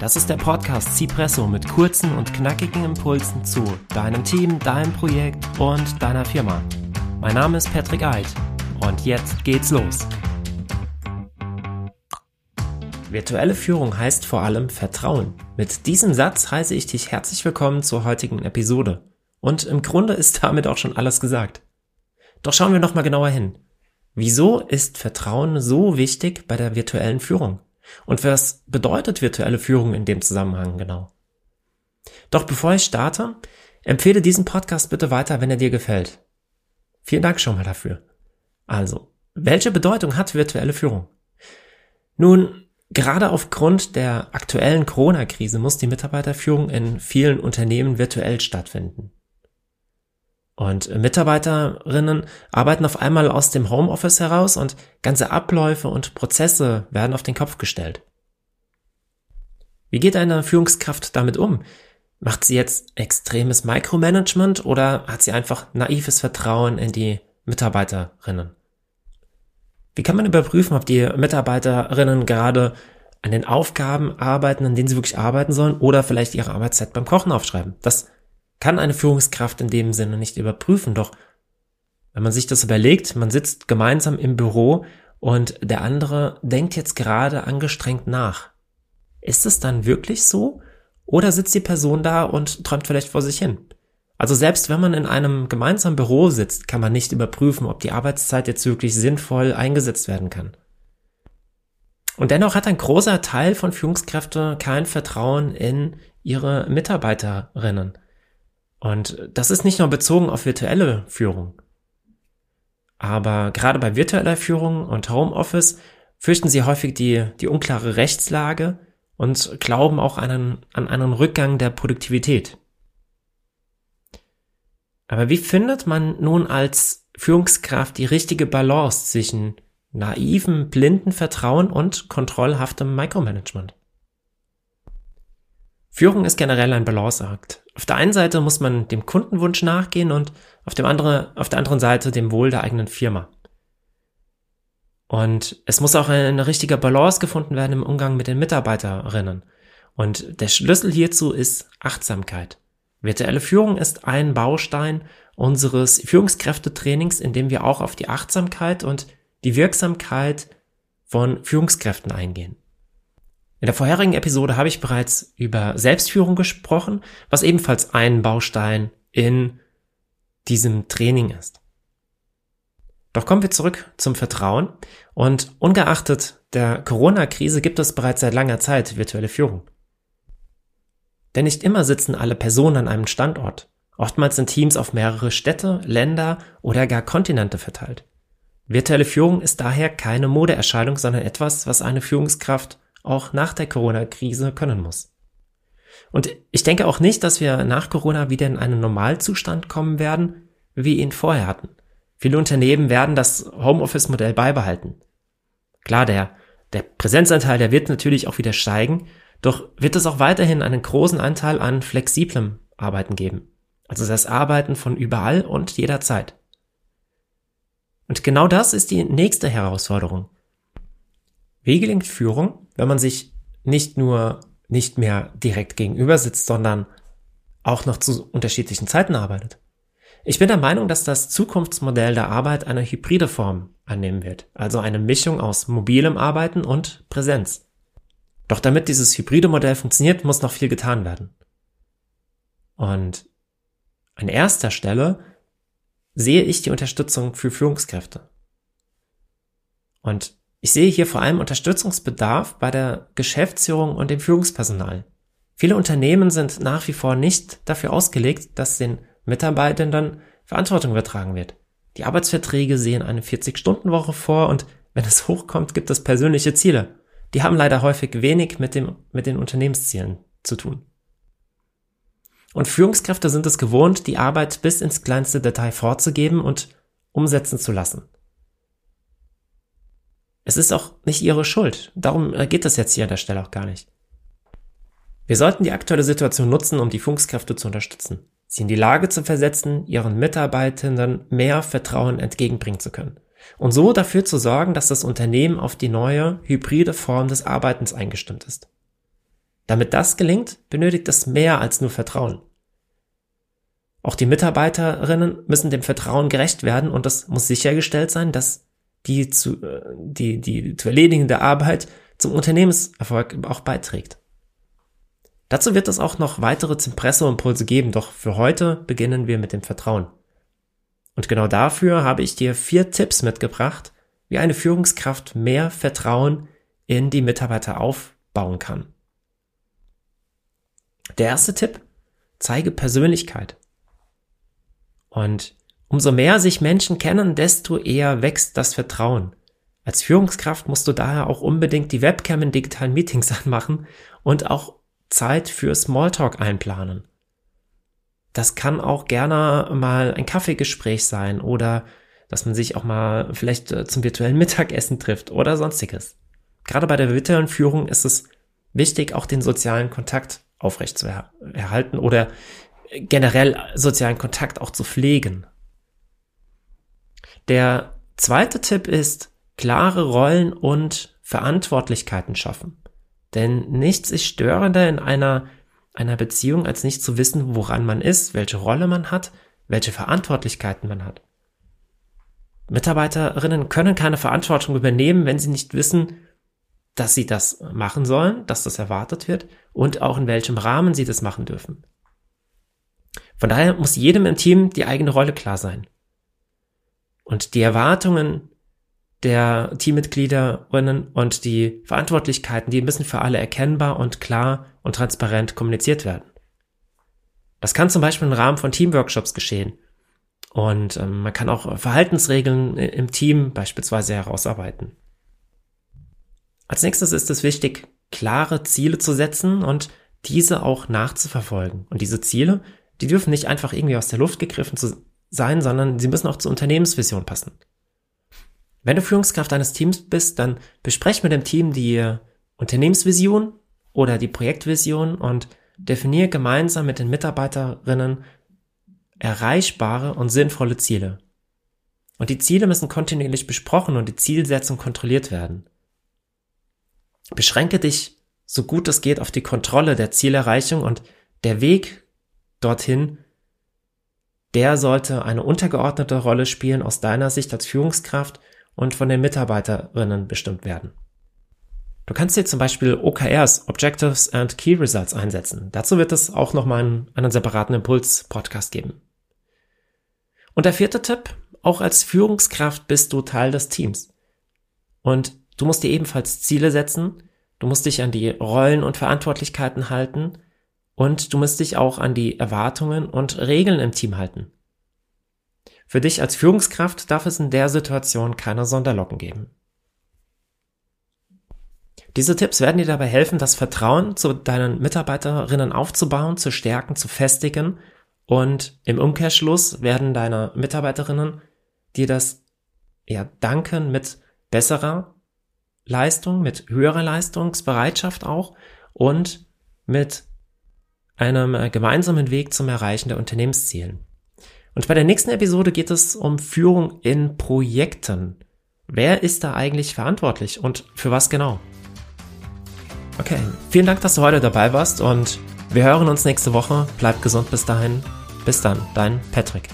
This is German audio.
Das ist der Podcast Cipresso mit kurzen und knackigen Impulsen zu deinem Team, deinem Projekt und deiner Firma. Mein Name ist Patrick Eid und jetzt geht's los. Virtuelle Führung heißt vor allem Vertrauen. Mit diesem Satz heiße ich dich herzlich willkommen zur heutigen Episode. Und im Grunde ist damit auch schon alles gesagt. Doch schauen wir nochmal genauer hin. Wieso ist Vertrauen so wichtig bei der virtuellen Führung? Und was bedeutet virtuelle Führung in dem Zusammenhang genau? Doch bevor ich starte, empfehle diesen Podcast bitte weiter, wenn er dir gefällt. Vielen Dank schon mal dafür. Also, welche Bedeutung hat virtuelle Führung? Nun, gerade aufgrund der aktuellen Corona-Krise muss die Mitarbeiterführung in vielen Unternehmen virtuell stattfinden. Und Mitarbeiterinnen arbeiten auf einmal aus dem Homeoffice heraus und ganze Abläufe und Prozesse werden auf den Kopf gestellt. Wie geht eine Führungskraft damit um? Macht sie jetzt extremes Micromanagement oder hat sie einfach naives Vertrauen in die Mitarbeiterinnen? Wie kann man überprüfen, ob die Mitarbeiterinnen gerade an den Aufgaben arbeiten, an denen sie wirklich arbeiten sollen oder vielleicht ihre Arbeitszeit beim Kochen aufschreiben? Das kann eine Führungskraft in dem Sinne nicht überprüfen. Doch wenn man sich das überlegt, man sitzt gemeinsam im Büro und der andere denkt jetzt gerade angestrengt nach. Ist es dann wirklich so? Oder sitzt die Person da und träumt vielleicht vor sich hin? Also selbst wenn man in einem gemeinsamen Büro sitzt, kann man nicht überprüfen, ob die Arbeitszeit jetzt wirklich sinnvoll eingesetzt werden kann. Und dennoch hat ein großer Teil von Führungskräften kein Vertrauen in ihre Mitarbeiterinnen. Und das ist nicht nur bezogen auf virtuelle Führung. Aber gerade bei virtueller Führung und Homeoffice fürchten sie häufig die, die unklare Rechtslage und glauben auch an einen, an einen Rückgang der Produktivität. Aber wie findet man nun als Führungskraft die richtige Balance zwischen naiven, blinden Vertrauen und kontrollhaftem Micromanagement? Führung ist generell ein Balanceakt. Auf der einen Seite muss man dem Kundenwunsch nachgehen und auf, dem andere, auf der anderen Seite dem Wohl der eigenen Firma. Und es muss auch eine richtige Balance gefunden werden im Umgang mit den Mitarbeiterinnen. Und der Schlüssel hierzu ist Achtsamkeit. Virtuelle Führung ist ein Baustein unseres Führungskräftetrainings, in dem wir auch auf die Achtsamkeit und die Wirksamkeit von Führungskräften eingehen. In der vorherigen Episode habe ich bereits über Selbstführung gesprochen, was ebenfalls ein Baustein in diesem Training ist. Doch kommen wir zurück zum Vertrauen und ungeachtet der Corona-Krise gibt es bereits seit langer Zeit virtuelle Führung. Denn nicht immer sitzen alle Personen an einem Standort. Oftmals sind Teams auf mehrere Städte, Länder oder gar Kontinente verteilt. Virtuelle Führung ist daher keine Modeerscheinung, sondern etwas, was eine Führungskraft auch nach der Corona-Krise können muss. Und ich denke auch nicht, dass wir nach Corona wieder in einen Normalzustand kommen werden, wie wir ihn vorher hatten. Viele Unternehmen werden das Homeoffice-Modell beibehalten. Klar, der, der Präsenzanteil, der wird natürlich auch wieder steigen, doch wird es auch weiterhin einen großen Anteil an flexiblem Arbeiten geben. Also das Arbeiten von überall und jederzeit. Und genau das ist die nächste Herausforderung. Wie gelingt Führung, wenn man sich nicht nur nicht mehr direkt gegenüber sitzt, sondern auch noch zu unterschiedlichen Zeiten arbeitet? Ich bin der Meinung, dass das Zukunftsmodell der Arbeit eine hybride Form annehmen wird, also eine Mischung aus mobilem Arbeiten und Präsenz. Doch damit dieses hybride Modell funktioniert, muss noch viel getan werden. Und an erster Stelle sehe ich die Unterstützung für Führungskräfte. Und ich sehe hier vor allem Unterstützungsbedarf bei der Geschäftsführung und dem Führungspersonal. Viele Unternehmen sind nach wie vor nicht dafür ausgelegt, dass den Mitarbeitenden Verantwortung übertragen wird. Die Arbeitsverträge sehen eine 40-Stunden-Woche vor und wenn es hochkommt, gibt es persönliche Ziele. Die haben leider häufig wenig mit, dem, mit den Unternehmenszielen zu tun. Und Führungskräfte sind es gewohnt, die Arbeit bis ins kleinste Detail vorzugeben und umsetzen zu lassen. Es ist auch nicht ihre Schuld. Darum äh, geht es jetzt hier an der Stelle auch gar nicht. Wir sollten die aktuelle Situation nutzen, um die Führungskräfte zu unterstützen, sie in die Lage zu versetzen, ihren Mitarbeitenden mehr Vertrauen entgegenbringen zu können und so dafür zu sorgen, dass das Unternehmen auf die neue hybride Form des Arbeitens eingestimmt ist. Damit das gelingt, benötigt es mehr als nur Vertrauen. Auch die Mitarbeiterinnen müssen dem Vertrauen gerecht werden und es muss sichergestellt sein, dass die zu, äh, die, die zu erledigende Arbeit zum Unternehmenserfolg auch beiträgt. Dazu wird es auch noch weitere Zimpresso-Impulse geben, doch für heute beginnen wir mit dem Vertrauen. Und genau dafür habe ich dir vier Tipps mitgebracht, wie eine Führungskraft mehr Vertrauen in die Mitarbeiter aufbauen kann. Der erste Tipp, zeige Persönlichkeit. Und umso mehr sich Menschen kennen, desto eher wächst das Vertrauen. Als Führungskraft musst du daher auch unbedingt die Webcam in digitalen Meetings anmachen und auch Zeit für Smalltalk einplanen. Das kann auch gerne mal ein Kaffeegespräch sein oder dass man sich auch mal vielleicht äh, zum virtuellen Mittagessen trifft oder sonstiges. Gerade bei der virtuellen Führung ist es wichtig, auch den sozialen Kontakt aufrecht zu erhalten oder generell sozialen Kontakt auch zu pflegen. Der zweite Tipp ist, klare Rollen und Verantwortlichkeiten schaffen. Denn nichts ist störender in einer, einer Beziehung, als nicht zu wissen, woran man ist, welche Rolle man hat, welche Verantwortlichkeiten man hat. Mitarbeiterinnen können keine Verantwortung übernehmen, wenn sie nicht wissen, dass sie das machen sollen, dass das erwartet wird und auch in welchem Rahmen sie das machen dürfen. Von daher muss jedem im Team die eigene Rolle klar sein. Und die Erwartungen der Teammitgliederinnen und die Verantwortlichkeiten, die müssen für alle erkennbar und klar und transparent kommuniziert werden. Das kann zum Beispiel im Rahmen von Teamworkshops geschehen. Und ähm, man kann auch Verhaltensregeln im Team beispielsweise herausarbeiten. Als nächstes ist es wichtig, klare Ziele zu setzen und diese auch nachzuverfolgen. Und diese Ziele, die dürfen nicht einfach irgendwie aus der Luft gegriffen zu sein, sondern sie müssen auch zur Unternehmensvision passen. Wenn du Führungskraft eines Teams bist, dann besprech mit dem Team die Unternehmensvision oder die Projektvision und definier gemeinsam mit den Mitarbeiterinnen erreichbare und sinnvolle Ziele. Und die Ziele müssen kontinuierlich besprochen und die Zielsetzung kontrolliert werden. Beschränke dich so gut es geht auf die Kontrolle der Zielerreichung und der Weg dorthin, der sollte eine untergeordnete Rolle spielen aus deiner Sicht als Führungskraft und von den Mitarbeiterinnen bestimmt werden. Du kannst hier zum Beispiel OKRs, Objectives and Key Results einsetzen. Dazu wird es auch nochmal einen, einen separaten Impuls-Podcast geben. Und der vierte Tipp, auch als Führungskraft bist du Teil des Teams. Und du musst dir ebenfalls Ziele setzen, du musst dich an die Rollen und Verantwortlichkeiten halten und du musst dich auch an die Erwartungen und Regeln im Team halten. Für dich als Führungskraft darf es in der Situation keine Sonderlocken geben. Diese Tipps werden dir dabei helfen, das Vertrauen zu deinen Mitarbeiterinnen aufzubauen, zu stärken, zu festigen und im Umkehrschluss werden deine Mitarbeiterinnen dir das ja danken mit besserer Leistung, mit höherer Leistungsbereitschaft auch und mit einem gemeinsamen Weg zum Erreichen der Unternehmenszielen. Und bei der nächsten Episode geht es um Führung in Projekten. Wer ist da eigentlich verantwortlich und für was genau? Okay, vielen Dank, dass du heute dabei warst und wir hören uns nächste Woche. Bleib gesund bis dahin. Bis dann, dein Patrick.